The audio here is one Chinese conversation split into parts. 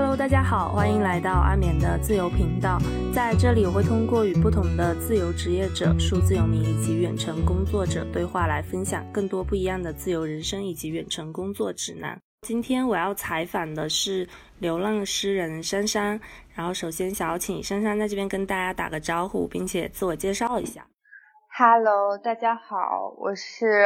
Hello，大家好，欢迎来到阿眠的自由频道。在这里，我会通过与不同的自由职业者、数字游民以及远程工作者对话，来分享更多不一样的自由人生以及远程工作指南。今天我要采访的是流浪诗人珊珊，然后首先想要请珊珊在这边跟大家打个招呼，并且自我介绍一下。Hello，大家好，我是。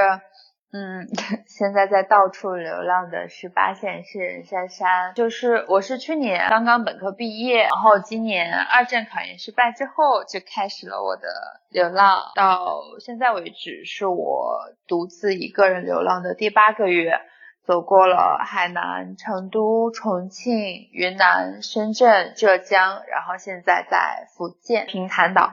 嗯，现在在到处流浪的十八线诗人珊珊，就是我是去年刚刚本科毕业，然后今年二战考研失败之后就开始了我的流浪，到现在为止是我独自一个人流浪的第八个月，走过了海南、成都、重庆、云南、深圳、浙江，然后现在在福建平潭岛。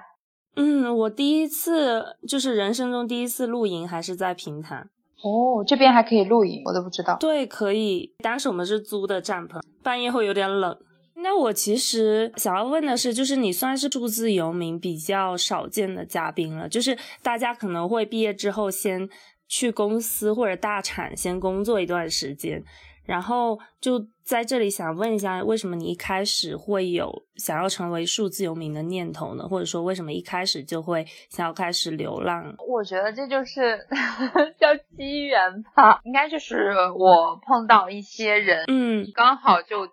嗯，我第一次就是人生中第一次露营还是在平潭。哦，这边还可以露营，我都不知道。对，可以。当时我们是租的帐篷，半夜会有点冷。那我其实想要问的是，就是你算是数字游民比较少见的嘉宾了，就是大家可能会毕业之后先去公司或者大厂先工作一段时间。然后就在这里想问一下，为什么你一开始会有想要成为数字游民的念头呢？或者说，为什么一开始就会想要开始流浪？我觉得这就是 叫机缘吧，应该就是我碰到一些人，嗯，刚好就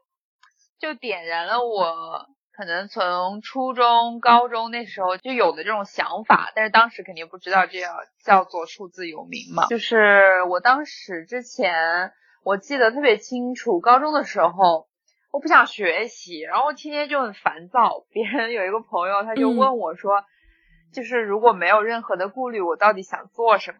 就点燃了我可能从初中、高中那时候就有的这种想法，但是当时肯定不知道这样叫做数字游民嘛。就是我当时之前。我记得特别清楚，高中的时候，我不想学习，然后天天就很烦躁。别人有一个朋友，他就问我说，就是如果没有任何的顾虑，我到底想做什么？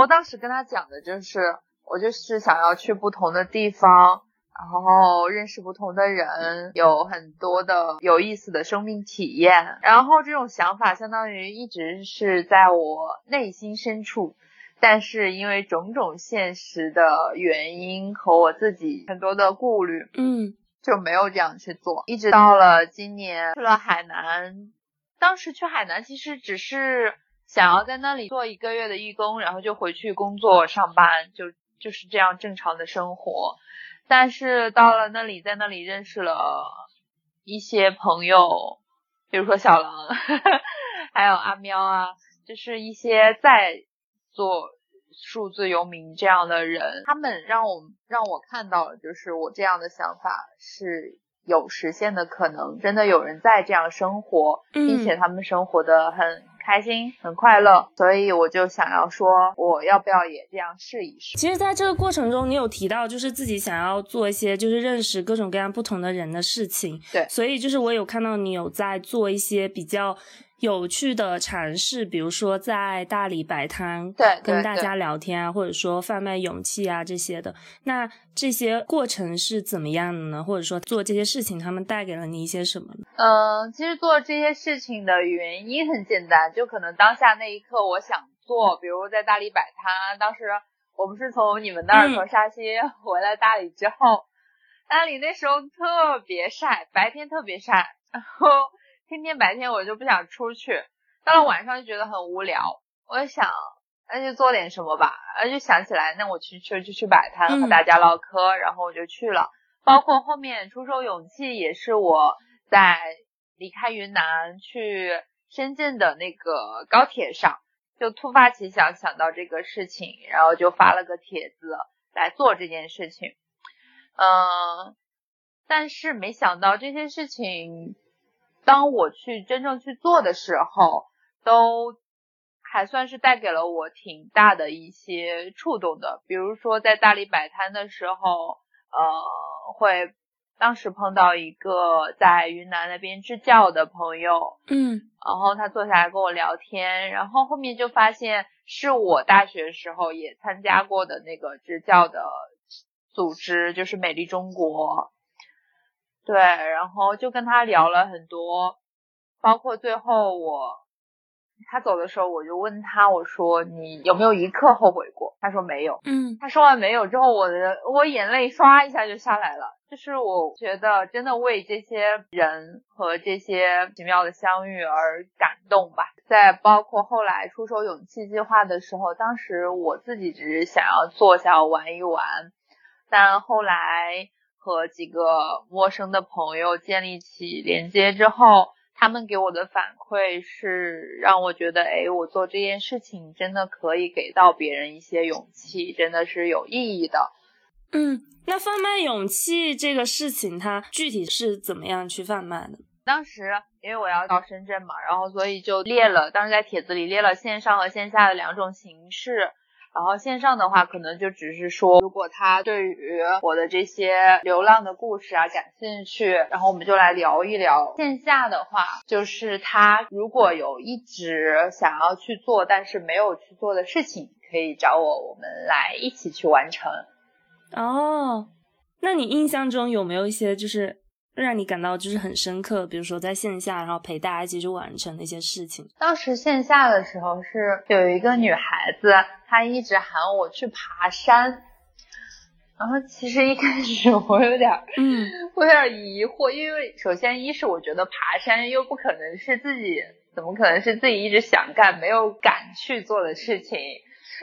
我当时跟他讲的就是，我就是想要去不同的地方，然后认识不同的人，有很多的有意思的生命体验。然后这种想法相当于一直是在我内心深处。但是因为种种现实的原因和我自己很多的顾虑，嗯，就没有这样去做。一直到了今年去了海南，当时去海南其实只是想要在那里做一个月的义工，然后就回去工作上班，就就是这样正常的生活。但是到了那里，在那里认识了一些朋友，比如说小狼，还有阿喵啊，就是一些在。做数字游民这样的人，他们让我让我看到了，就是我这样的想法是有实现的可能，真的有人在这样生活，并且他们生活的很开心、很快乐，所以我就想要说，我要不要也这样试一试？其实，在这个过程中，你有提到就是自己想要做一些就是认识各种各样不同的人的事情，对，所以就是我有看到你有在做一些比较。有趣的尝试，比如说在大理摆摊，对，跟大家聊天啊，或者说贩卖勇气啊这些的。那这些过程是怎么样的呢？或者说做这些事情，他们带给了你一些什么呢？嗯，其实做这些事情的原因很简单，就可能当下那一刻我想做，比如在大理摆摊。当时我不是从你们那儿从沙溪 回来大理之后，大理那时候特别晒，白天特别晒，然后。天天白天我就不想出去，到了晚上就觉得很无聊。我就想，那就做点什么吧。然后就想起来，那我去去就去摆摊和大家唠嗑，然后我就去了。包括后面出售勇气，也是我在离开云南去深圳的那个高铁上，就突发奇想想到这个事情，然后就发了个帖子来做这件事情。嗯，但是没想到这些事情。当我去真正去做的时候，都还算是带给了我挺大的一些触动的。比如说在大理摆摊的时候，呃，会当时碰到一个在云南那边支教的朋友，嗯，然后他坐下来跟我聊天，然后后面就发现是我大学时候也参加过的那个支教的组织，就是美丽中国。对，然后就跟他聊了很多，包括最后我他走的时候，我就问他，我说你有没有一刻后悔过？他说没有。嗯，他说完没有之后，我的我眼泪唰一下就下来了。就是我觉得真的为这些人和这些奇妙的相遇而感动吧。在包括后来出手勇气计划的时候，当时我自己只是想要坐下玩一玩，但后来。和几个陌生的朋友建立起连接之后，他们给我的反馈是让我觉得，哎，我做这件事情真的可以给到别人一些勇气，真的是有意义的。嗯，那贩卖勇气这个事情，它具体是怎么样去贩卖的？当时因为我要到深圳嘛，然后所以就列了，当时在帖子里列了线上和线下的两种形式。然后线上的话，可能就只是说，如果他对于我的这些流浪的故事啊感兴趣，然后我们就来聊一聊。线下的话，就是他如果有一直想要去做但是没有去做的事情，可以找我，我们来一起去完成。哦，那你印象中有没有一些就是让你感到就是很深刻，比如说在线下，然后陪大家一起去完成的一些事情？当时线下的时候是有一个女孩子，她一直喊我去爬山，然后其实一开始我有点，嗯，我有点疑惑，因为首先一是我觉得爬山又不可能是自己，怎么可能是自己一直想干没有敢去做的事情？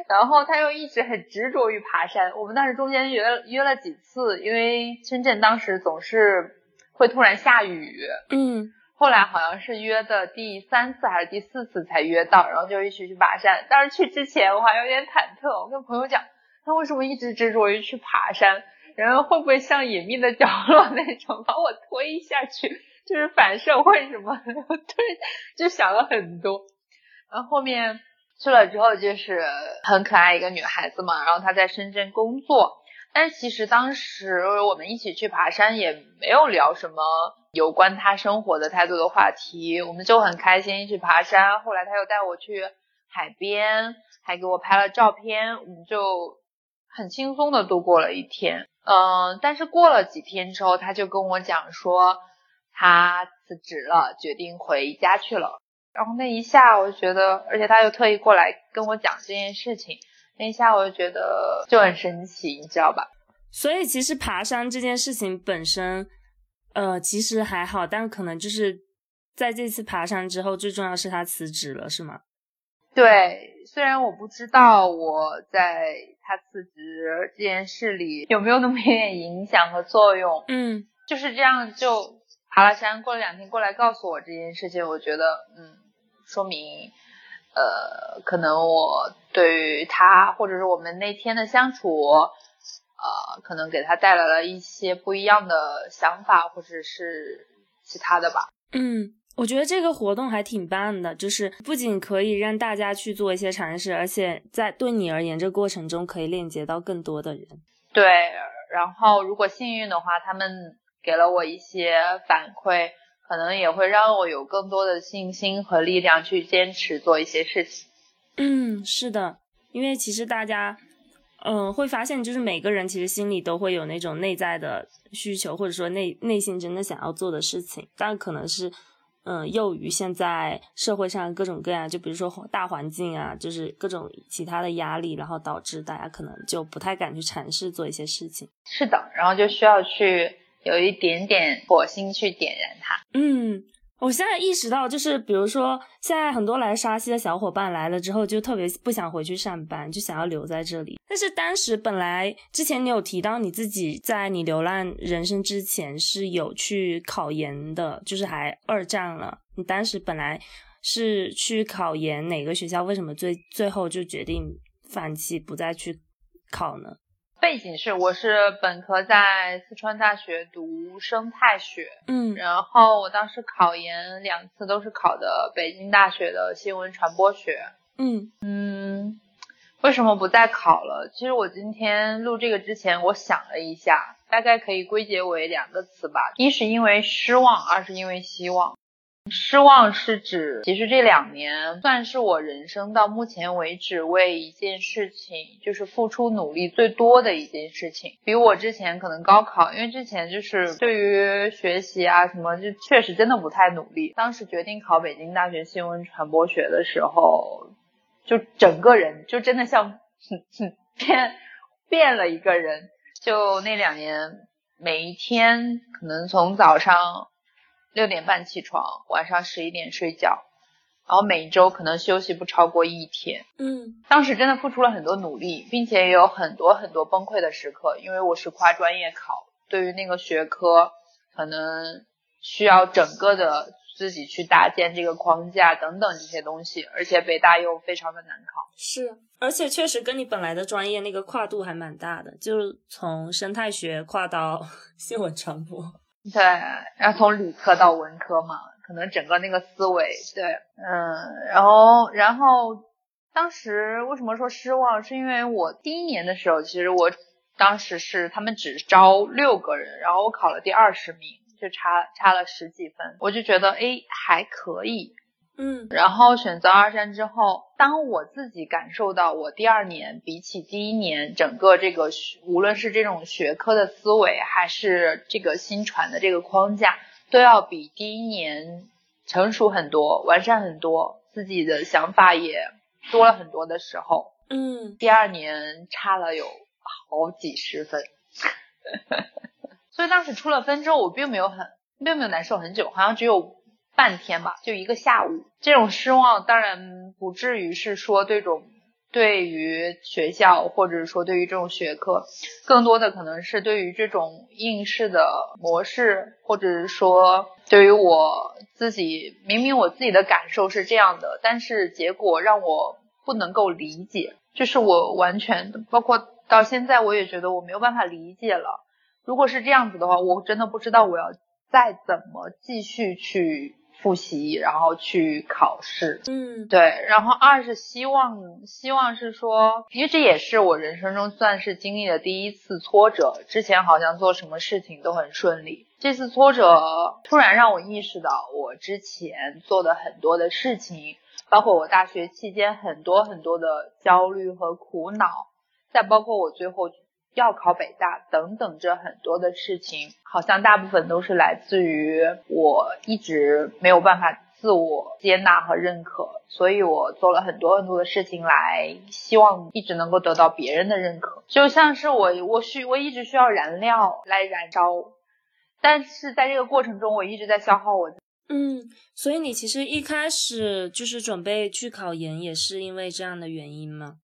然后他又一直很执着于爬山，我们当时中间约约了几次，因为深圳当时总是会突然下雨，嗯，后来好像是约的第三次还是第四次才约到，然后就一起去爬山。但是去之前我还有点忐忑，我跟朋友讲，他为什么一直执着于去爬山，然后会不会像隐秘的角落那种把我推下去，就是反社会什么？对，就想了很多，然后后面。去了之后就是很可爱一个女孩子嘛，然后她在深圳工作，但其实当时我们一起去爬山也没有聊什么有关他生活的太多的话题，我们就很开心一起爬山。后来他又带我去海边，还给我拍了照片，我们就很轻松的度过了一天。嗯，但是过了几天之后，他就跟我讲说他辞职了，决定回家去了。然后那一下，我就觉得，而且他又特意过来跟我讲这件事情，那一下我就觉得就很神奇，你知道吧？所以其实爬山这件事情本身，呃，其实还好，但可能就是在这次爬山之后，最重要是他辞职了，是吗？对，虽然我不知道我在他辞职这件事里有没有那么一点影响和作用，嗯，就是这样就爬了山，过了两天过来告诉我这件事情，我觉得，嗯。说明，呃，可能我对于他，或者是我们那天的相处，呃，可能给他带来了一些不一样的想法，或者是其他的吧。嗯，我觉得这个活动还挺棒的，就是不仅可以让大家去做一些尝试，而且在对你而言，这过程中可以链接到更多的人。对，然后如果幸运的话，他们给了我一些反馈。可能也会让我有更多的信心和力量去坚持做一些事情。嗯，是的，因为其实大家，嗯，会发现就是每个人其实心里都会有那种内在的需求，或者说内内心真的想要做的事情，但可能是，嗯，囿于现在社会上各种各样，就比如说大环境啊，就是各种其他的压力，然后导致大家可能就不太敢去尝试做一些事情。是的，然后就需要去。有一点点火星去点燃它。嗯，我现在意识到，就是比如说，现在很多来沙溪的小伙伴来了之后，就特别不想回去上班，就想要留在这里。但是当时本来之前你有提到你自己在你流浪人生之前是有去考研的，就是还二战了。你当时本来是去考研哪个学校？为什么最最后就决定放弃不再去考呢？背景是，我是本科在四川大学读生态学，嗯，然后我当时考研两次都是考的北京大学的新闻传播学，嗯嗯，为什么不再考了？其实我今天录这个之前，我想了一下，大概可以归结为两个词吧，一是因为失望，二是因为希望。失望是指，其实这两年算是我人生到目前为止为一件事情就是付出努力最多的一件事情，比我之前可能高考，因为之前就是对于学习啊什么，就确实真的不太努力。当时决定考北京大学新闻传播学的时候，就整个人就真的像变变了一个人。就那两年，每一天可能从早上。六点半起床，晚上十一点睡觉，然后每周可能休息不超过一天。嗯，当时真的付出了很多努力，并且也有很多很多崩溃的时刻，因为我是跨专业考，对于那个学科，可能需要整个的自己去搭建这个框架等等这些东西，而且北大又非常的难考。是，而且确实跟你本来的专业那个跨度还蛮大的，就是从生态学跨到 新闻传播。对，然后从理科到文科嘛，可能整个那个思维，对，嗯，然后然后当时为什么说失望，是因为我第一年的时候，其实我当时是他们只招六个人，然后我考了第二十名，就差差了十几分，我就觉得哎还可以。嗯，然后选择二战之后，当我自己感受到我第二年比起第一年整个这个无论是这种学科的思维，还是这个新传的这个框架，都要比第一年成熟很多、完善很多，自己的想法也多了很多的时候，嗯，第二年差了有好几十分，所以当时出了分之后，我并没有很并没有难受很久，好像只有。半天吧，就一个下午，这种失望当然不至于是说这种对于学校或者说对于这种学科，更多的可能是对于这种应试的模式，或者是说对于我自己，明明我自己的感受是这样的，但是结果让我不能够理解，就是我完全包括到现在我也觉得我没有办法理解了。如果是这样子的话，我真的不知道我要再怎么继续去。复习，然后去考试，嗯，对，然后二是希望，希望是说，因为这也是我人生中算是经历的第一次挫折，之前好像做什么事情都很顺利，这次挫折突然让我意识到，我之前做的很多的事情，包括我大学期间很多很多的焦虑和苦恼，再包括我最后。要考北大等等，这很多的事情，好像大部分都是来自于我一直没有办法自我接纳和认可，所以我做了很多很多的事情来希望一直能够得到别人的认可，就像是我我需我一直需要燃料来燃烧，但是在这个过程中我一直在消耗我。嗯，所以你其实一开始就是准备去考研，也是因为这样的原因吗？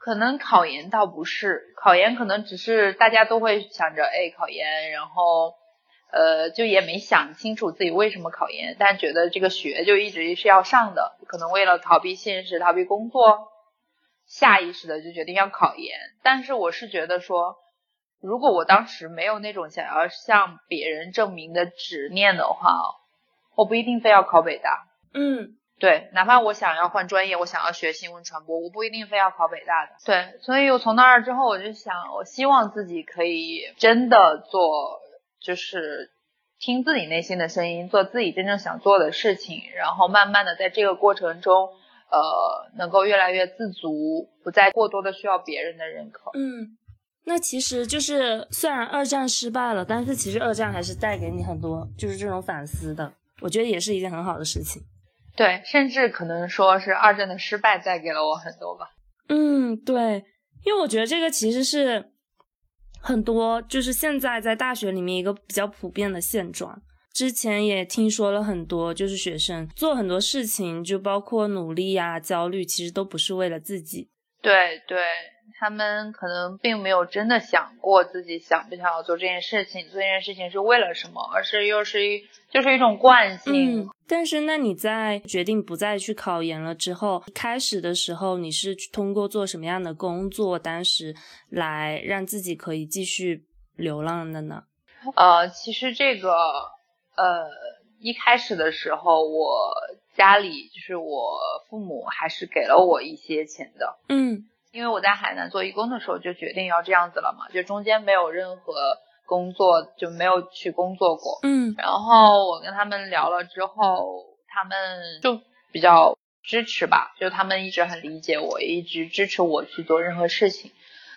可能考研倒不是，考研可能只是大家都会想着，哎，考研，然后，呃，就也没想清楚自己为什么考研，但觉得这个学就一直是要上的，可能为了逃避现实、逃避工作，下意识的就决定要考研。但是我是觉得说，如果我当时没有那种想要向别人证明的执念的话，我不一定非要考北大。嗯。对，哪怕我想要换专业，我想要学新闻传播，我不一定非要考北大的。对，所以我从那儿之后，我就想，我希望自己可以真的做，就是听自己内心的声音，做自己真正想做的事情，然后慢慢的在这个过程中，呃，能够越来越自足，不再过多的需要别人的认可。嗯，那其实就是虽然二战失败了，但是其实二战还是带给你很多就是这种反思的，我觉得也是一件很好的事情。对，甚至可能说是二战的失败带给了我很多吧。嗯，对，因为我觉得这个其实是很多，就是现在在大学里面一个比较普遍的现状。之前也听说了很多，就是学生做很多事情，就包括努力呀、焦虑，其实都不是为了自己。对对。他们可能并没有真的想过自己想不想要做这件事情，做这件事情是为了什么，而是又是一就是一种惯性。嗯，但是那你在决定不再去考研了之后，开始的时候你是通过做什么样的工作，当时来让自己可以继续流浪的呢？呃，其实这个呃一开始的时候，我家里就是我父母还是给了我一些钱的。嗯。因为我在海南做义工的时候就决定要这样子了嘛，就中间没有任何工作，就没有去工作过。嗯，然后我跟他们聊了之后，他们就比较支持吧，就他们一直很理解我，也一直支持我去做任何事情。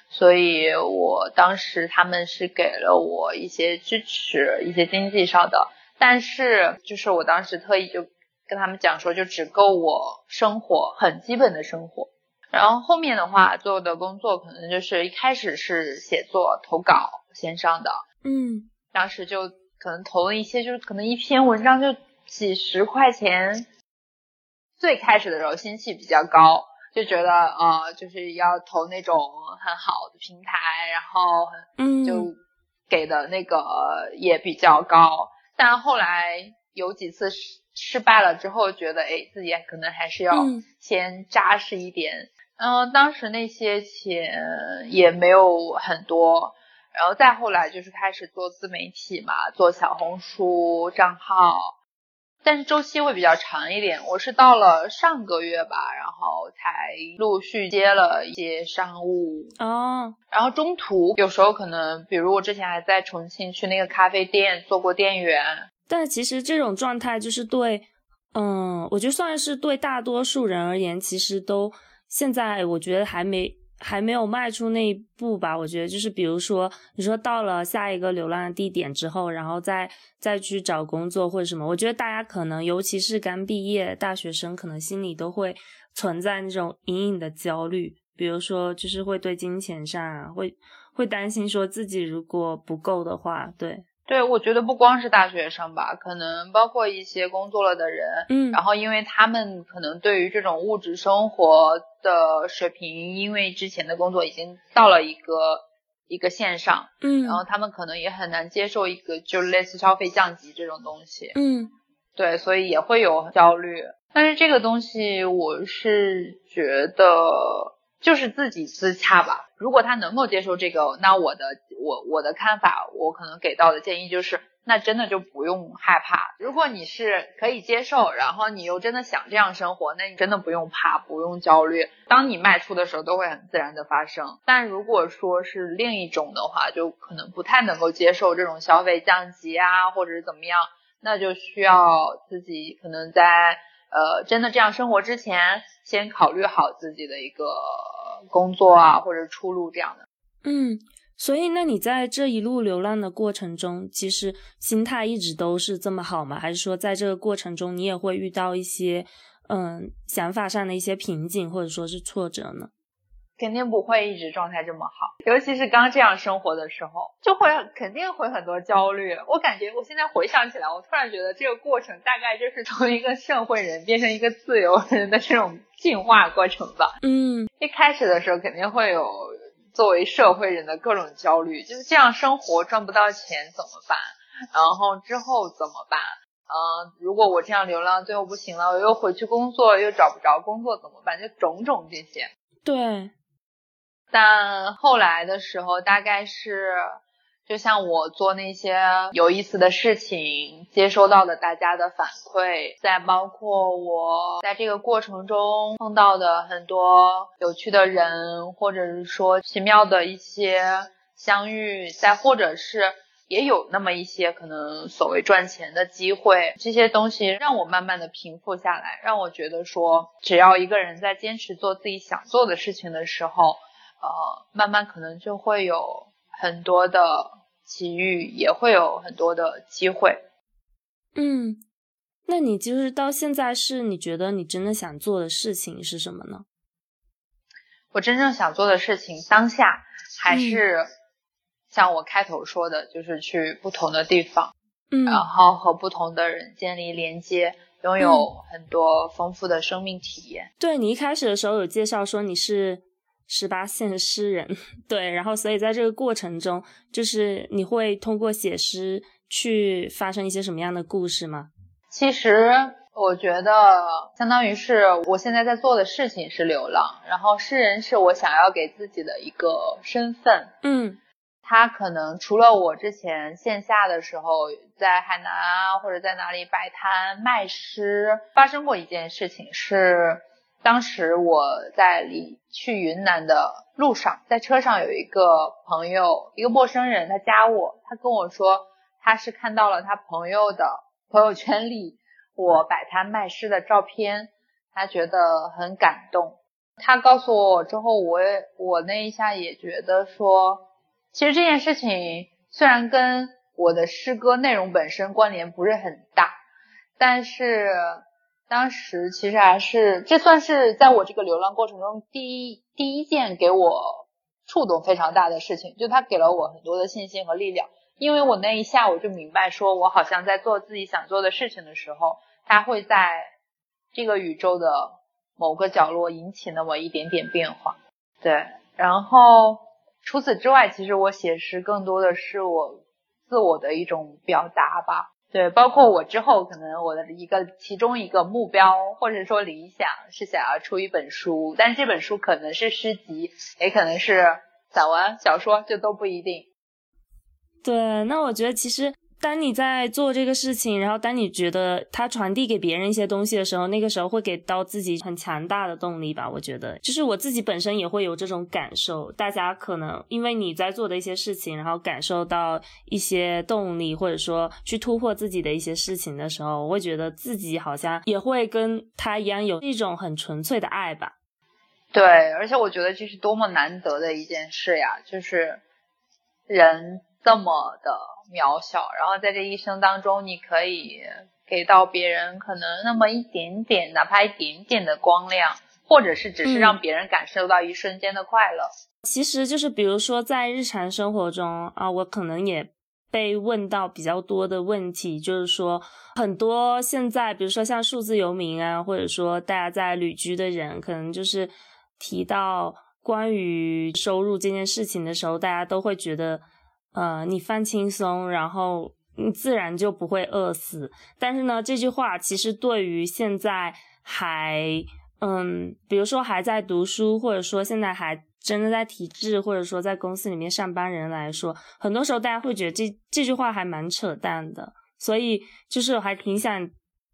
所以我当时他们是给了我一些支持，一些经济上的，但是就是我当时特意就跟他们讲说，就只够我生活很基本的生活。然后后面的话做的工作可能就是一开始是写作投稿线上的，嗯，当时就可能投了一些，就是可能一篇文章就几十块钱。最开始的时候心气比较高，就觉得呃就是要投那种很好的平台，然后嗯就给的那个也比较高，但后来有几次失失败了之后，觉得哎自己可能还是要先扎实一点。嗯，当时那些钱也没有很多，然后再后来就是开始做自媒体嘛，做小红书账号，但是周期会比较长一点。我是到了上个月吧，然后才陆续接了一些商务哦，然后中途有时候可能，比如我之前还在重庆去那个咖啡店做过店员，但其实这种状态就是对，嗯，我觉得算是对大多数人而言，其实都。现在我觉得还没还没有迈出那一步吧。我觉得就是比如说，你说到了下一个流浪的地点之后，然后再再去找工作或者什么，我觉得大家可能尤其是刚毕业大学生，可能心里都会存在那种隐隐的焦虑。比如说，就是会对金钱上啊会会担心，说自己如果不够的话，对。对，我觉得不光是大学生吧，可能包括一些工作了的人，嗯，然后因为他们可能对于这种物质生活的水平，因为之前的工作已经到了一个一个线上，嗯，然后他们可能也很难接受一个就类似消费降级这种东西，嗯，对，所以也会有焦虑。但是这个东西，我是觉得。就是自己自洽吧。如果他能够接受这个，那我的我我的看法，我可能给到的建议就是，那真的就不用害怕。如果你是可以接受，然后你又真的想这样生活，那你真的不用怕，不用焦虑。当你迈出的时候，都会很自然的发生。但如果说是另一种的话，就可能不太能够接受这种消费降级啊，或者是怎么样，那就需要自己可能在呃真的这样生活之前，先考虑好自己的一个。工作啊，或者出路这样的。嗯，所以那你在这一路流浪的过程中，其实心态一直都是这么好吗？还是说在这个过程中，你也会遇到一些嗯想法上的一些瓶颈，或者说是挫折呢？肯定不会一直状态这么好，尤其是刚这样生活的时候，就会肯定会很多焦虑。我感觉我现在回想起来，我突然觉得这个过程大概就是从一个社会人变成一个自由人的这种进化过程吧。嗯，一开始的时候肯定会有作为社会人的各种焦虑，就是这样生活赚不到钱怎么办？然后之后怎么办？嗯，如果我这样流浪最后不行了，我又回去工作又找不着工作怎么办？就种种这些。对。但后来的时候，大概是就像我做那些有意思的事情，接收到的大家的反馈，再包括我在这个过程中碰到的很多有趣的人，或者是说奇妙的一些相遇，再或者是也有那么一些可能所谓赚钱的机会，这些东西让我慢慢的平复下来，让我觉得说，只要一个人在坚持做自己想做的事情的时候。呃，慢慢可能就会有很多的机遇，也会有很多的机会。嗯，那你就是到现在是你觉得你真的想做的事情是什么呢？我真正想做的事情，当下还是像我开头说的，就是去不同的地方，嗯，然后和不同的人建立连接，拥有很多丰富的生命体验。对你一开始的时候有介绍说你是。十八线诗人，对，然后所以在这个过程中，就是你会通过写诗去发生一些什么样的故事吗？其实我觉得，相当于是我现在在做的事情是流浪，然后诗人是我想要给自己的一个身份。嗯，他可能除了我之前线下的时候在海南啊或者在哪里摆摊卖诗，发生过一件事情是。当时我在离去云南的路上，在车上有一个朋友，一个陌生人，他加我，他跟我说他是看到了他朋友的朋友圈里我摆摊卖诗的照片，他觉得很感动。他告诉我之后，我也我那一下也觉得说，其实这件事情虽然跟我的诗歌内容本身关联不是很大，但是。当时其实还是，这算是在我这个流浪过程中第一第一件给我触动非常大的事情，就他给了我很多的信心和力量，因为我那一下我就明白，说我好像在做自己想做的事情的时候，它会在这个宇宙的某个角落引起那么一点点变化。对，然后除此之外，其实我写诗更多的是我自我的一种表达吧。对，包括我之后可能我的一个其中一个目标或者说理想是想要出一本书，但这本书可能是诗集，也可能是散文、小说，这都不一定。对，那我觉得其实。当你在做这个事情，然后当你觉得它传递给别人一些东西的时候，那个时候会给到自己很强大的动力吧。我觉得，就是我自己本身也会有这种感受。大家可能因为你在做的一些事情，然后感受到一些动力，或者说去突破自己的一些事情的时候，我会觉得自己好像也会跟他一样有一种很纯粹的爱吧。对，而且我觉得这是多么难得的一件事呀，就是人这么的。渺小，然后在这一生当中，你可以给到别人可能那么一点点，哪怕一点点的光亮，或者是只是让别人感受到一瞬间的快乐。其实就是比如说在日常生活中啊，我可能也被问到比较多的问题，就是说很多现在比如说像数字游民啊，或者说大家在旅居的人，可能就是提到关于收入这件事情的时候，大家都会觉得。呃，你放轻松，然后你自然就不会饿死。但是呢，这句话其实对于现在还嗯，比如说还在读书，或者说现在还真的在体制，或者说在公司里面上班人来说，很多时候大家会觉得这这句话还蛮扯淡的。所以就是我还挺想。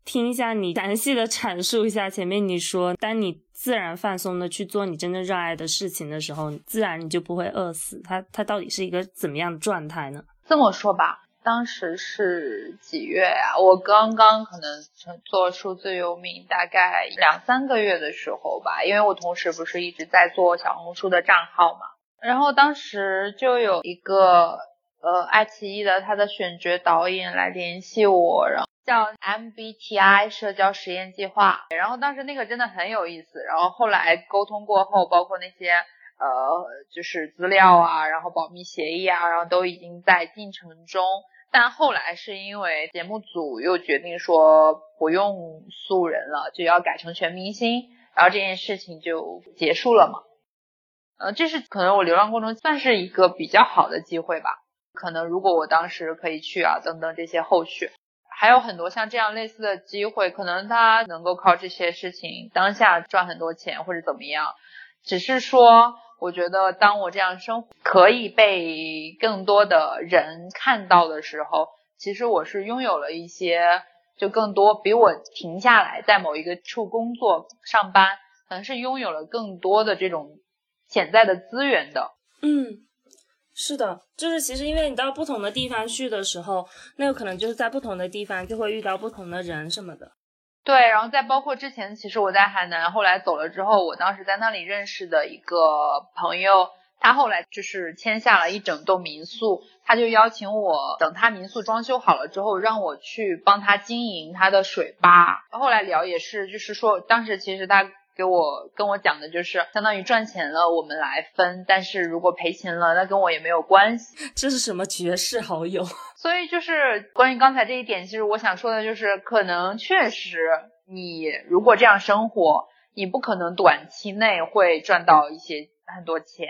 听一下你详细的阐述一下前面你说，当你自然放松的去做你真正热爱的事情的时候，自然你就不会饿死。它它到底是一个怎么样的状态呢？这么说吧，当时是几月呀？我刚刚可能做数字游民大概两三个月的时候吧，因为我同时不是一直在做小红书的账号嘛，然后当时就有一个呃爱奇艺的他的选角导演来联系我，然后。叫 MBTI 社交实验计划，然后当时那个真的很有意思，然后后来沟通过后，包括那些呃就是资料啊，然后保密协议啊，然后都已经在进程中，但后来是因为节目组又决定说不用素人了，就要改成全明星，然后这件事情就结束了嘛。呃，这是可能我流浪过程中算是一个比较好的机会吧，可能如果我当时可以去啊，等等这些后续。还有很多像这样类似的机会，可能他能够靠这些事情当下赚很多钱或者怎么样。只是说，我觉得当我这样生活可以被更多的人看到的时候，其实我是拥有了一些，就更多比我停下来在某一个处工作上班，可能是拥有了更多的这种潜在的资源的。嗯。是的，就是其实因为你到不同的地方去的时候，那有可能就是在不同的地方就会遇到不同的人什么的。对，然后再包括之前，其实我在海南，后来走了之后，我当时在那里认识的一个朋友，他后来就是签下了一整栋民宿，他就邀请我等他民宿装修好了之后，让我去帮他经营他的水吧。后来聊也是，就是说当时其实他。给我跟我讲的就是相当于赚钱了，我们来分；但是如果赔钱了，那跟我也没有关系。这是什么绝世好友？所以就是关于刚才这一点，其实我想说的就是，可能确实你如果这样生活，你不可能短期内会赚到一些很多钱，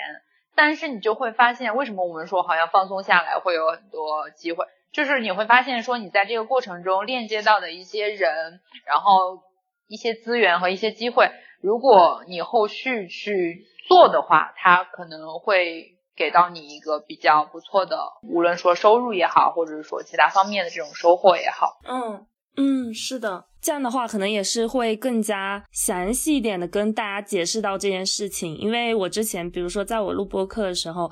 但是你就会发现，为什么我们说好像放松下来会有很多机会，就是你会发现说你在这个过程中链接到的一些人，然后一些资源和一些机会。如果你后续去做的话，它可能会给到你一个比较不错的，无论说收入也好，或者是说其他方面的这种收获也好。嗯嗯，是的，这样的话可能也是会更加详细一点的跟大家解释到这件事情。因为我之前，比如说在我录播课的时候，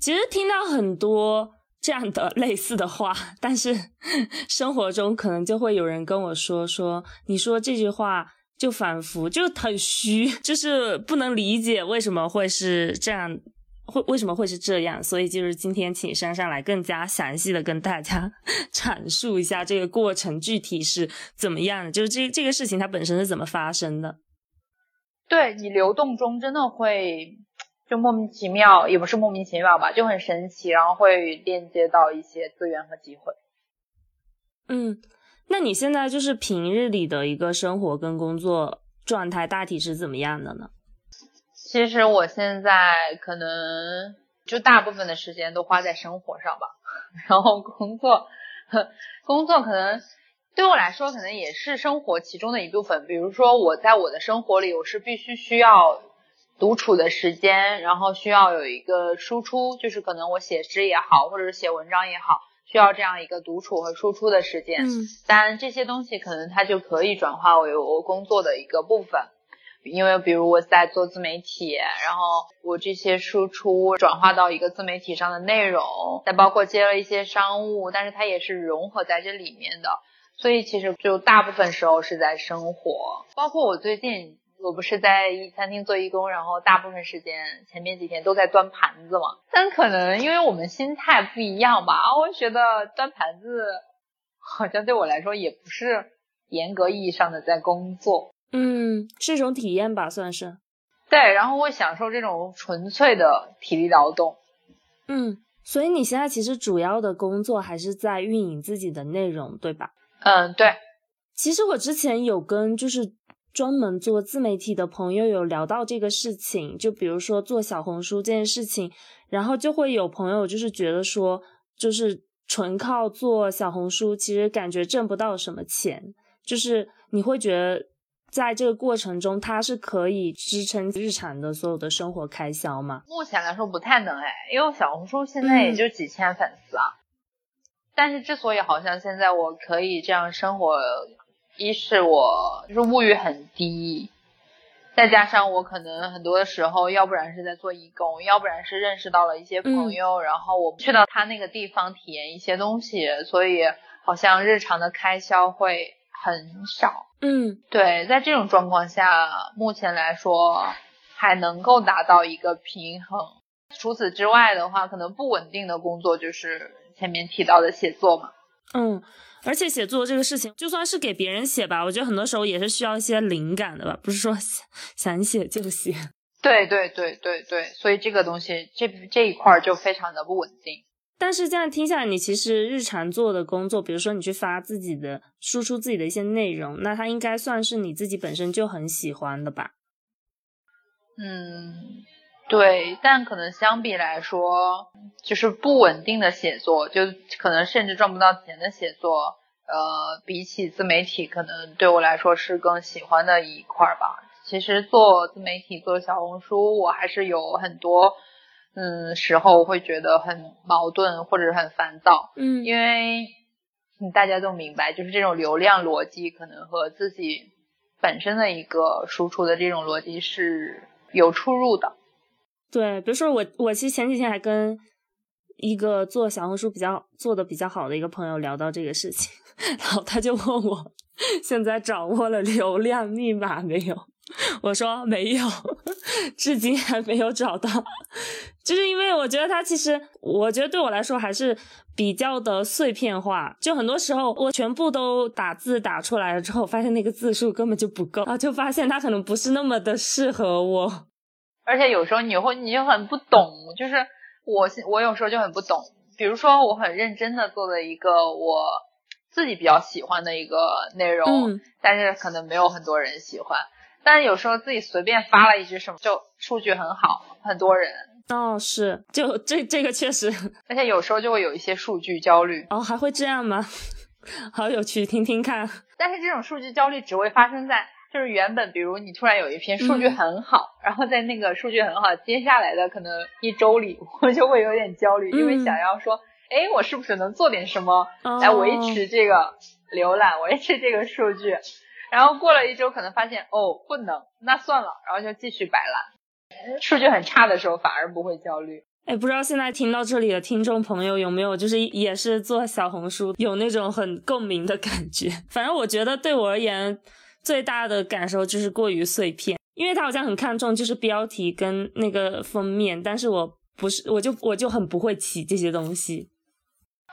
其实听到很多这样的类似的话，但是 生活中可能就会有人跟我说说，你说这句话。就仿佛就很虚，就是不能理解为什么会是这样，会为什么会是这样，所以就是今天请珊珊来更加详细的跟大家 阐述一下这个过程具体是怎么样的，就是这这个事情它本身是怎么发生的。对你流动中真的会就莫名其妙，也不是莫名其妙吧，就很神奇，然后会链接到一些资源和机会。嗯。那你现在就是平日里的一个生活跟工作状态大体是怎么样的呢？其实我现在可能就大部分的时间都花在生活上吧，然后工作，工作可能对我来说可能也是生活其中的一部分。比如说我在我的生活里，我是必须需要独处的时间，然后需要有一个输出，就是可能我写诗也好，或者是写文章也好，需要这样一个独处和输出的时间。嗯，当然这些东西可能它就可以转化为我工作的一个部分。因为比如我在做自媒体，然后我这些输出转化到一个自媒体上的内容，再包括接了一些商务，但是它也是融合在这里面的，所以其实就大部分时候是在生活。包括我最近我不是在一餐厅做义工，然后大部分时间前面几天都在端盘子嘛，但可能因为我们心态不一样吧，我觉得端盘子好像对我来说也不是严格意义上的在工作。嗯，是一种体验吧，算是。对，然后会享受这种纯粹的体力劳动。嗯，所以你现在其实主要的工作还是在运营自己的内容，对吧？嗯，对。其实我之前有跟就是专门做自媒体的朋友有聊到这个事情，就比如说做小红书这件事情，然后就会有朋友就是觉得说，就是纯靠做小红书，其实感觉挣不到什么钱，就是你会觉得。在这个过程中，它是可以支撑日常的所有的生活开销吗？目前来说不太能哎，因为小红书现在也就几千粉丝啊。但是之所以好像现在我可以这样生活，一是我就是物欲很低，再加上我可能很多的时候，要不然是在做义工，要不然是认识到了一些朋友，然后我去到他那个地方体验一些东西，所以好像日常的开销会很少。嗯，对，在这种状况下，目前来说还能够达到一个平衡。除此之外的话，可能不稳定的工作就是前面提到的写作嘛。嗯，而且写作这个事情，就算是给别人写吧，我觉得很多时候也是需要一些灵感的吧，不是说想写就写。对对对对对，所以这个东西这这一块就非常的不稳定。但是这样听下来，你其实日常做的工作，比如说你去发自己的、输出自己的一些内容，那它应该算是你自己本身就很喜欢的吧？嗯，对。但可能相比来说，就是不稳定的写作，就可能甚至赚不到钱的写作，呃，比起自媒体，可能对我来说是更喜欢的一块吧。其实做自媒体、做小红书，我还是有很多。嗯，时候会觉得很矛盾或者很烦躁，嗯，因为大家都明白，就是这种流量逻辑可能和自己本身的一个输出的这种逻辑是有出入的。对，比如说我，我其实前几天还跟一个做小红书比较做的比较好的一个朋友聊到这个事情，然后他就问我，现在掌握了流量密码没有？我说没有，至今还没有找到，就是因为我觉得它其实，我觉得对我来说还是比较的碎片化，就很多时候我全部都打字打出来了之后，发现那个字数根本就不够，然后就发现它可能不是那么的适合我，而且有时候你会你就很不懂，就是我我有时候就很不懂，比如说我很认真的做了一个我自己比较喜欢的一个内容，但是可能没有很多人喜欢。但是有时候自己随便发了一句什么，就数据很好，很多人哦，是，就这这个确实，而且有时候就会有一些数据焦虑哦，还会这样吗？好有趣，听听看。但是这种数据焦虑只会发生在就是原本，比如你突然有一篇数据很好，然后在那个数据很好接下来的可能一周里，我就会有点焦虑，因为想要说，哎，我是不是能做点什么来维持这个浏览，维持这个数据。然后过了一周，可能发现哦不能，那算了，然后就继续摆烂。数据很差的时候反而不会焦虑。哎，不知道现在听到这里的听众朋友有没有，就是也是做小红书，有那种很共鸣的感觉。反正我觉得对我而言，最大的感受就是过于碎片，因为他好像很看重就是标题跟那个封面，但是我不是，我就我就很不会起这些东西。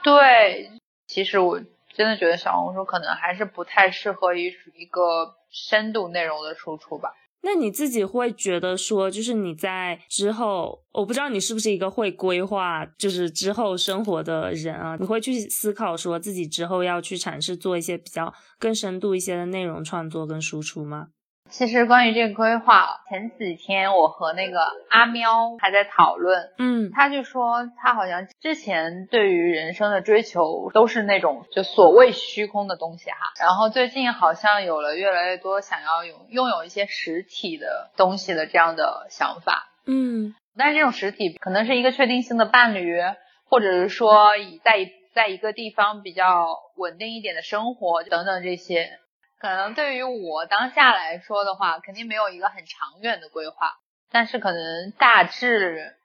对，其实我。真的觉得小红书可能还是不太适合于一个深度内容的输出吧。那你自己会觉得说，就是你在之后，我不知道你是不是一个会规划就是之后生活的人啊？你会去思考说自己之后要去尝试做一些比较更深度一些的内容创作跟输出吗？其实关于这个规划，前几天我和那个阿喵还在讨论，嗯，他就说他好像之前对于人生的追求都是那种就所谓虚空的东西哈，然后最近好像有了越来越多想要拥拥有一些实体的东西的这样的想法，嗯，但是这种实体可能是一个确定性的伴侣，或者是说在在一个地方比较稳定一点的生活等等这些。可能对于我当下来说的话，肯定没有一个很长远的规划，但是可能大致，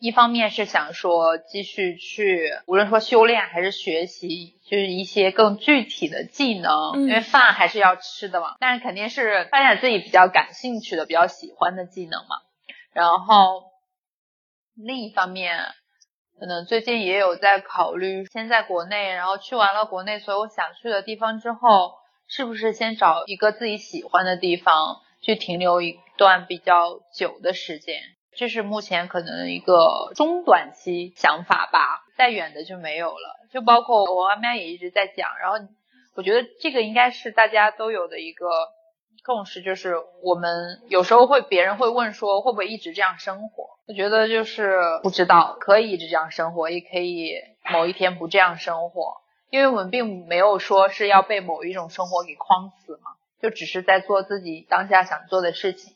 一方面是想说继续去，无论说修炼还是学习，就是一些更具体的技能，因为饭还是要吃的嘛，但是肯定是发展自己比较感兴趣的、比较喜欢的技能嘛。然后另一方面，可能最近也有在考虑，先在国内，然后去完了国内所有想去的地方之后。是不是先找一个自己喜欢的地方去停留一段比较久的时间？这是目前可能一个中短期想法吧，再远的就没有了。就包括我阿喵也一直在讲，然后我觉得这个应该是大家都有的一个共识，就是我们有时候会别人会问说会不会一直这样生活？我觉得就是不知道，可以一直这样生活，也可以某一天不这样生活。因为我们并没有说是要被某一种生活给框死嘛，就只是在做自己当下想做的事情。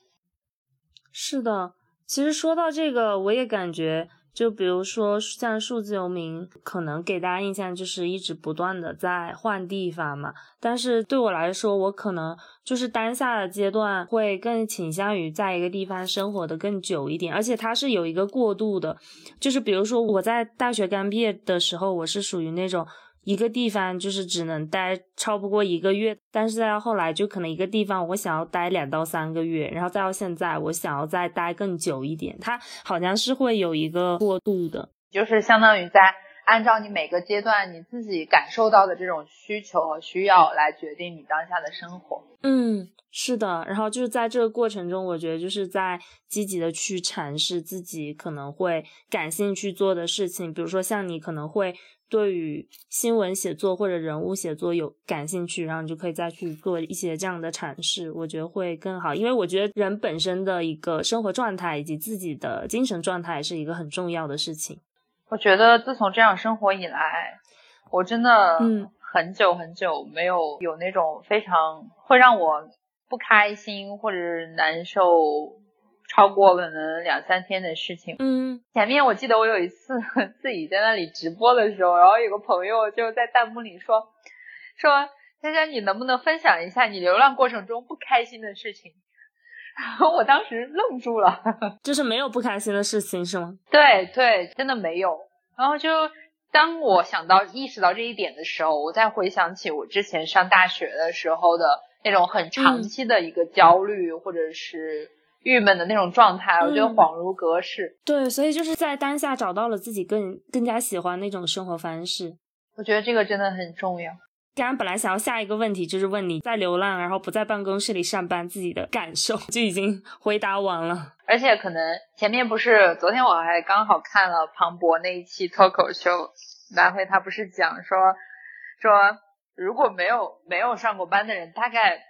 是的，其实说到这个，我也感觉，就比如说像数字游民，可能给大家印象就是一直不断的在换地方嘛。但是对我来说，我可能就是当下的阶段会更倾向于在一个地方生活的更久一点，而且它是有一个过渡的。就是比如说我在大学刚毕业的时候，我是属于那种。一个地方就是只能待超不过一个月，但是再到后来就可能一个地方我想要待两到三个月，然后再到现在我想要再待更久一点，它好像是会有一个过渡的，就是相当于在按照你每个阶段你自己感受到的这种需求和需要来决定你当下的生活。嗯，是的，然后就是在这个过程中，我觉得就是在积极的去尝试自己可能会感兴趣做的事情，比如说像你可能会。对于新闻写作或者人物写作有感兴趣，然后你就可以再去做一些这样的阐释，我觉得会更好。因为我觉得人本身的一个生活状态以及自己的精神状态是一个很重要的事情。我觉得自从这样生活以来，我真的嗯很久很久没有有那种非常会让我不开心或者难受。超过可能两三天的事情。嗯，前面我记得我有一次 自己在那里直播的时候，然后有个朋友就在弹幕里说说佳佳，你能不能分享一下你流浪过程中不开心的事情？然后我当时愣住了，就是没有不开心的事情是吗？对对，真的没有。然后就当我想到意识到这一点的时候，我再回想起我之前上大学的时候的那种很长期的一个焦虑，或者是。郁闷的那种状态，我觉得恍如隔世。对，所以就是在当下找到了自己更更加喜欢那种生活方式。我觉得这个真的很重要。刚刚本来想要下一个问题，就是问你在流浪，然后不在办公室里上班，自己的感受就已经 回答完了。而且可能前面不是昨天我还刚好看了庞博那一期脱口秀，南辉他不是讲说说如果没有没有上过班的人，大概。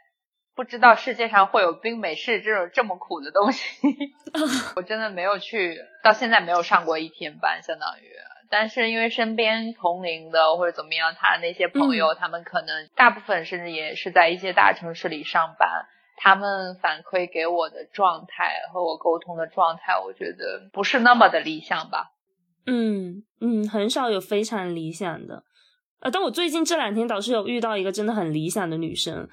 不知道世界上会有冰美式这种这么苦的东西，我真的没有去，到现在没有上过一天班，相当于。但是因为身边同龄的或者怎么样，他那些朋友，他们可能大部分甚至也是在一些大城市里上班，他们反馈给我的状态和我沟通的状态，我觉得不是那么的理想吧。嗯嗯，很少有非常理想的。呃，但我最近这两天倒是有遇到一个真的很理想的女生。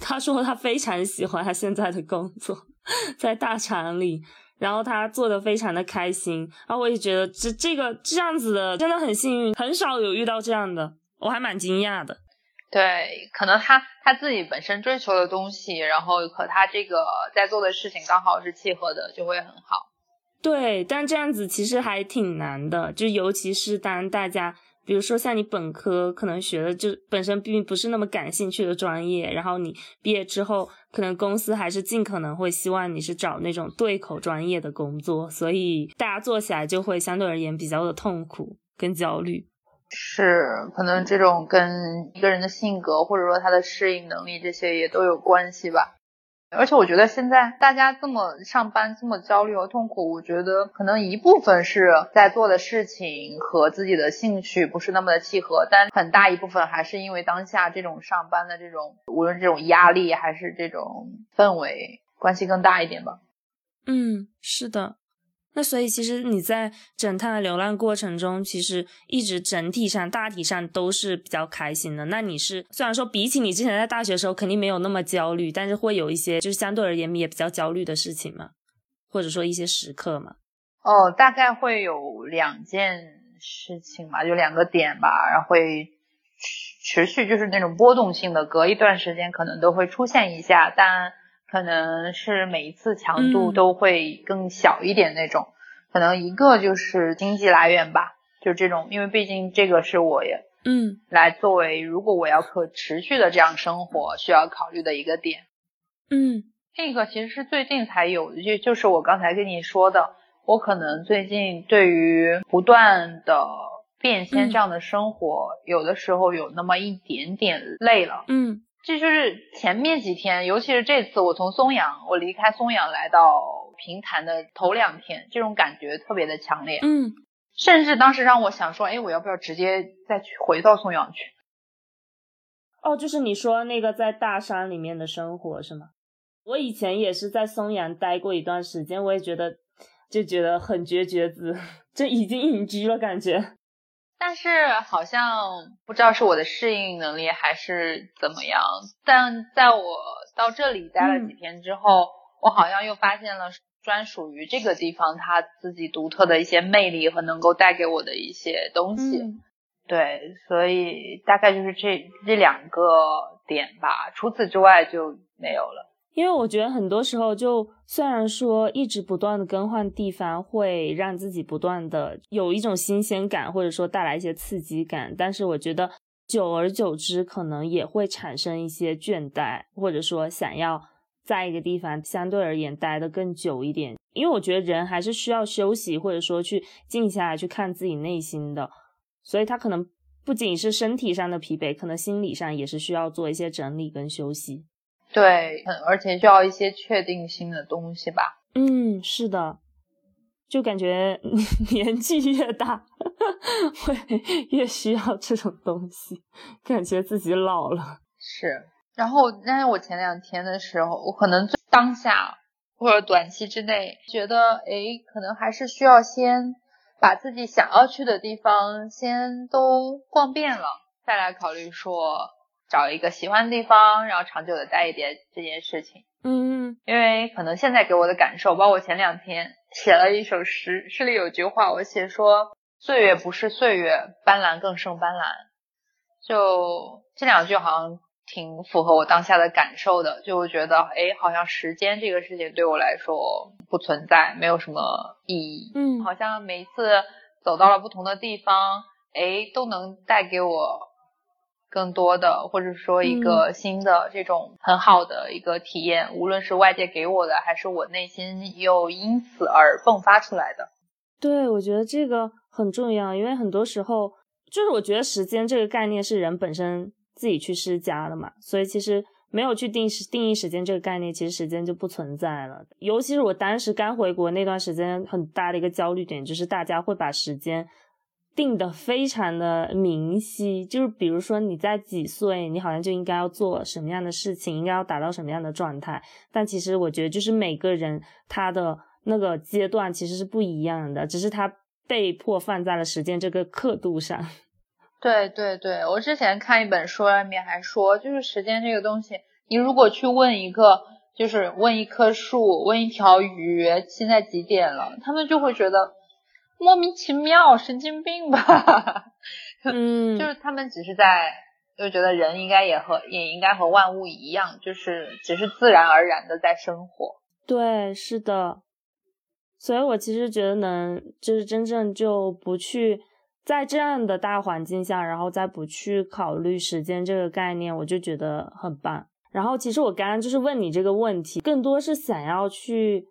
她说她非常喜欢她现在的工作，在大厂里，然后她做的非常的开心，然后我也觉得这这个这样子的真的很幸运，很少有遇到这样的，我还蛮惊讶的。对，可能他他自己本身追求的东西，然后和他这个在做的事情刚好是契合的，就会很好。对，但这样子其实还挺难的，就尤其是当大家。比如说，像你本科可能学的就本身并不是那么感兴趣的专业，然后你毕业之后，可能公司还是尽可能会希望你是找那种对口专业的工作，所以大家做起来就会相对而言比较的痛苦跟焦虑。是，可能这种跟一个人的性格或者说他的适应能力这些也都有关系吧。而且我觉得现在大家这么上班这么焦虑和痛苦，我觉得可能一部分是在做的事情和自己的兴趣不是那么的契合，但很大一部分还是因为当下这种上班的这种无论这种压力还是这种氛围关系更大一点吧。嗯，是的。那所以其实你在整趟的流浪过程中，其实一直整体上、大体上都是比较开心的。那你是虽然说比起你之前在大学时候肯定没有那么焦虑，但是会有一些就是相对而言也比较焦虑的事情嘛，或者说一些时刻嘛。哦，大概会有两件事情吧，就两个点吧，然后会持续就是那种波动性的，隔一段时间可能都会出现一下，但。可能是每一次强度都会更小一点那种，可能一个就是经济来源吧，就这种，因为毕竟这个是我也嗯。来作为如果我要可持续的这样生活需要考虑的一个点，嗯，这个其实是最近才有的，就就是我刚才跟你说的，我可能最近对于不断的变迁这样的生活，有的时候有那么一点点累了，嗯。这就是前面几天，尤其是这次我从松阳，我离开松阳来到平潭的头两天，这种感觉特别的强烈。嗯，甚至当时让我想说，哎，我要不要直接再去回到松阳去？哦，就是你说那个在大山里面的生活是吗？我以前也是在松阳待过一段时间，我也觉得就觉得很绝绝子，就已经隐居了感觉。但是好像不知道是我的适应能力还是怎么样，但在我到这里待了几天之后，我好像又发现了专属于这个地方它自己独特的一些魅力和能够带给我的一些东西。对，所以大概就是这这两个点吧，除此之外就没有了。因为我觉得很多时候，就虽然说一直不断的更换地方，会让自己不断的有一种新鲜感，或者说带来一些刺激感，但是我觉得久而久之，可能也会产生一些倦怠，或者说想要在一个地方相对而言待的更久一点。因为我觉得人还是需要休息，或者说去静下来去看自己内心的，所以他可能不仅是身体上的疲惫，可能心理上也是需要做一些整理跟休息。对，而且需要一些确定性的东西吧。嗯，是的，就感觉 年纪越大，会越需要这种东西，感觉自己老了。是，然后，但是我前两天的时候，我可能当下或者短期之内觉得，哎，可能还是需要先把自己想要去的地方先都逛遍了，再来考虑说。找一个喜欢的地方，然后长久的待一点这件事情。嗯，因为可能现在给我的感受，包括前两天写了一首诗，诗里有句话，我写说岁月不是岁月，斑斓更胜斑斓。就这两句好像挺符合我当下的感受的，就觉得哎，好像时间这个事情对我来说不存在，没有什么意义。嗯，好像每一次走到了不同的地方，哎，都能带给我。更多的，或者说一个新的这种很好的一个体验，无论是外界给我的，还是我内心又因此而迸发出来的。对，我觉得这个很重要，因为很多时候，就是我觉得时间这个概念是人本身自己去施加的嘛，所以其实没有去定时定义时间这个概念，其实时间就不存在了。尤其是我当时刚回国那段时间，很大的一个焦虑点就是大家会把时间。定的非常的明晰，就是比如说你在几岁，你好像就应该要做什么样的事情，应该要达到什么样的状态。但其实我觉得，就是每个人他的那个阶段其实是不一样的，只是他被迫放在了时间这个刻度上。对对对，我之前看一本书里面还说，就是时间这个东西，你如果去问一个，就是问一棵树，问一条鱼，现在几点了，他们就会觉得。莫名其妙，神经病吧？嗯，就是他们只是在就觉得人应该也和也应该和万物一样，就是只是自然而然的在生活。对，是的。所以我其实觉得能就是真正就不去在这样的大环境下，然后再不去考虑时间这个概念，我就觉得很棒。然后其实我刚刚就是问你这个问题，更多是想要去。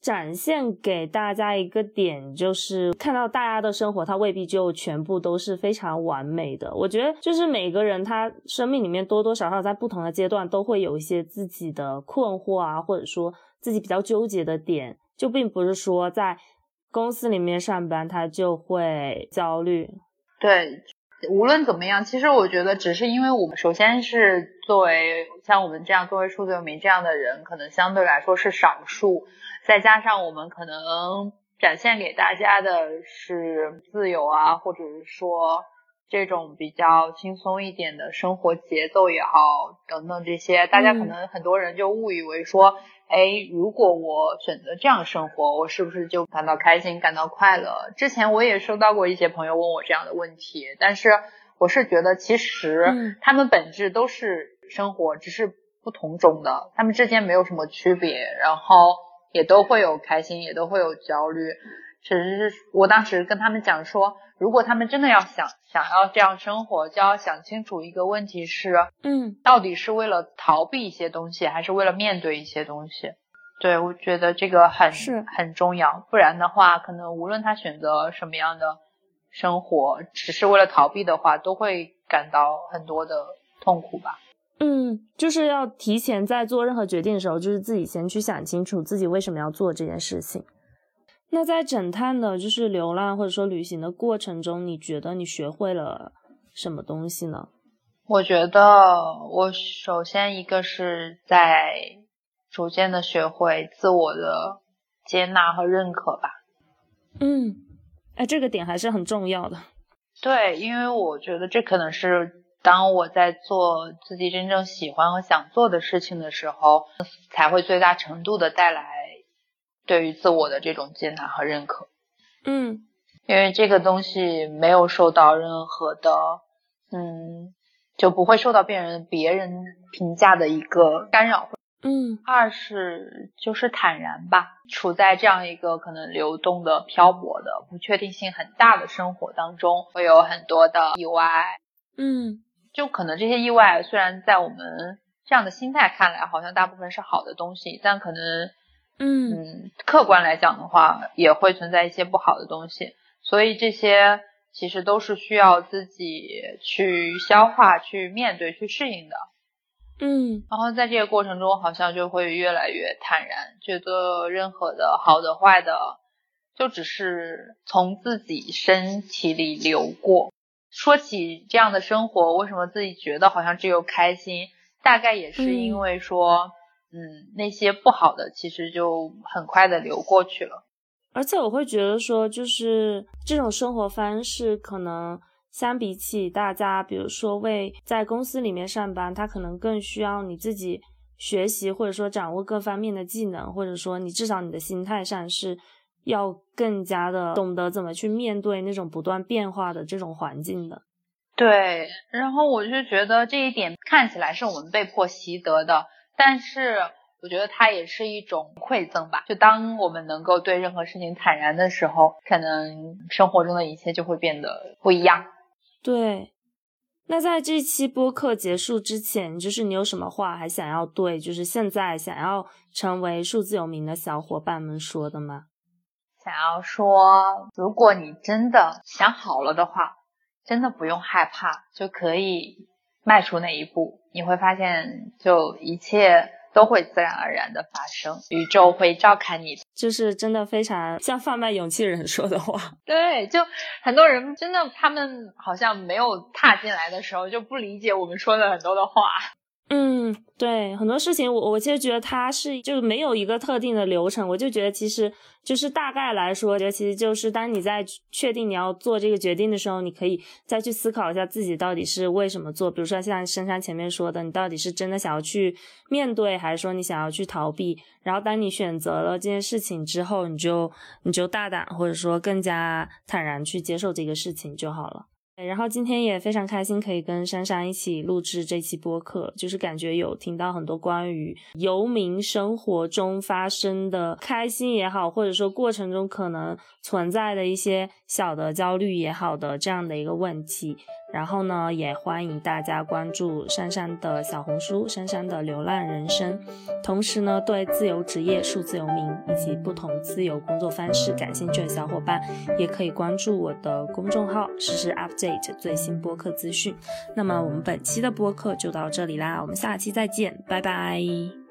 展现给大家一个点，就是看到大家的生活，它未必就全部都是非常完美的。我觉得，就是每个人他生命里面多多少少在不同的阶段都会有一些自己的困惑啊，或者说自己比较纠结的点，就并不是说在公司里面上班他就会焦虑。对。无论怎么样，其实我觉得只是因为我们首先是作为像我们这样作为数字游民这样的人，可能相对来说是少数，再加上我们可能展现给大家的是自由啊，或者是说这种比较轻松一点的生活节奏也好，等等这些，大家可能很多人就误以为说。哎，如果我选择这样生活，我是不是就感到开心、感到快乐？之前我也收到过一些朋友问我这样的问题，但是我是觉得，其实他们本质都是生活，只是不同种的，他们之间没有什么区别，然后也都会有开心，也都会有焦虑。只是我当时跟他们讲说，如果他们真的要想想要这样生活，就要想清楚一个问题是，嗯，到底是为了逃避一些东西，还是为了面对一些东西？对我觉得这个很是很重要，不然的话，可能无论他选择什么样的生活，只是为了逃避的话，都会感到很多的痛苦吧。嗯，就是要提前在做任何决定的时候，就是自己先去想清楚自己为什么要做这件事情。那在整趟的，就是流浪或者说旅行的过程中，你觉得你学会了什么东西呢？我觉得我首先一个是在逐渐的学会自我的接纳和认可吧。嗯，哎，这个点还是很重要的。对，因为我觉得这可能是当我在做自己真正喜欢和想做的事情的时候，才会最大程度的带来。对于自我的这种接纳和认可，嗯，因为这个东西没有受到任何的，嗯，就不会受到别人别人评价的一个干扰，嗯。二是就是坦然吧，处在这样一个可能流动的、漂泊的、不确定性很大的生活当中，会有很多的意外，嗯，就可能这些意外虽然在我们这样的心态看来，好像大部分是好的东西，但可能。嗯，客观来讲的话，也会存在一些不好的东西，所以这些其实都是需要自己去消化、去面对、去适应的。嗯，然后在这个过程中，好像就会越来越坦然，觉得任何的好的、坏的，就只是从自己身体里流过。说起这样的生活，为什么自己觉得好像只有开心？大概也是因为说。嗯，那些不好的其实就很快的流过去了。而且我会觉得说，就是这种生活方式，可能相比起大家，比如说为在公司里面上班，他可能更需要你自己学习，或者说掌握各方面的技能，或者说你至少你的心态上是要更加的懂得怎么去面对那种不断变化的这种环境的。对，然后我就觉得这一点看起来是我们被迫习得的。但是我觉得它也是一种馈赠吧。就当我们能够对任何事情坦然的时候，可能生活中的一切就会变得不一样。对。那在这期播客结束之前，就是你有什么话还想要对，就是现在想要成为数字有名的小伙伴们说的吗？想要说，如果你真的想好了的话，真的不用害怕，就可以。迈出那一步，你会发现，就一切都会自然而然的发生，宇宙会照看你，就是真的非常像贩卖勇气人说的话。对，就很多人真的，他们好像没有踏进来的时候，就不理解我们说的很多的话。嗯，对，很多事情我我其实觉得它是就没有一个特定的流程，我就觉得其实就是大概来说，觉得其实就是当你在确定你要做这个决定的时候，你可以再去思考一下自己到底是为什么做。比如说像深山前面说的，你到底是真的想要去面对，还是说你想要去逃避？然后当你选择了这件事情之后，你就你就大胆或者说更加坦然去接受这个事情就好了。然后今天也非常开心，可以跟珊珊一起录制这期播客，就是感觉有听到很多关于游民生活中发生的开心也好，或者说过程中可能存在的一些小的焦虑也好的这样的一个问题。然后呢，也欢迎大家关注珊珊的小红书“珊珊的流浪人生”。同时呢，对自由职业、数字游民以及不同自由工作方式感兴趣的小伙伴，也可以关注我的公众号，实时 update 最新播客资讯。那么我们本期的播客就到这里啦，我们下期再见，拜拜。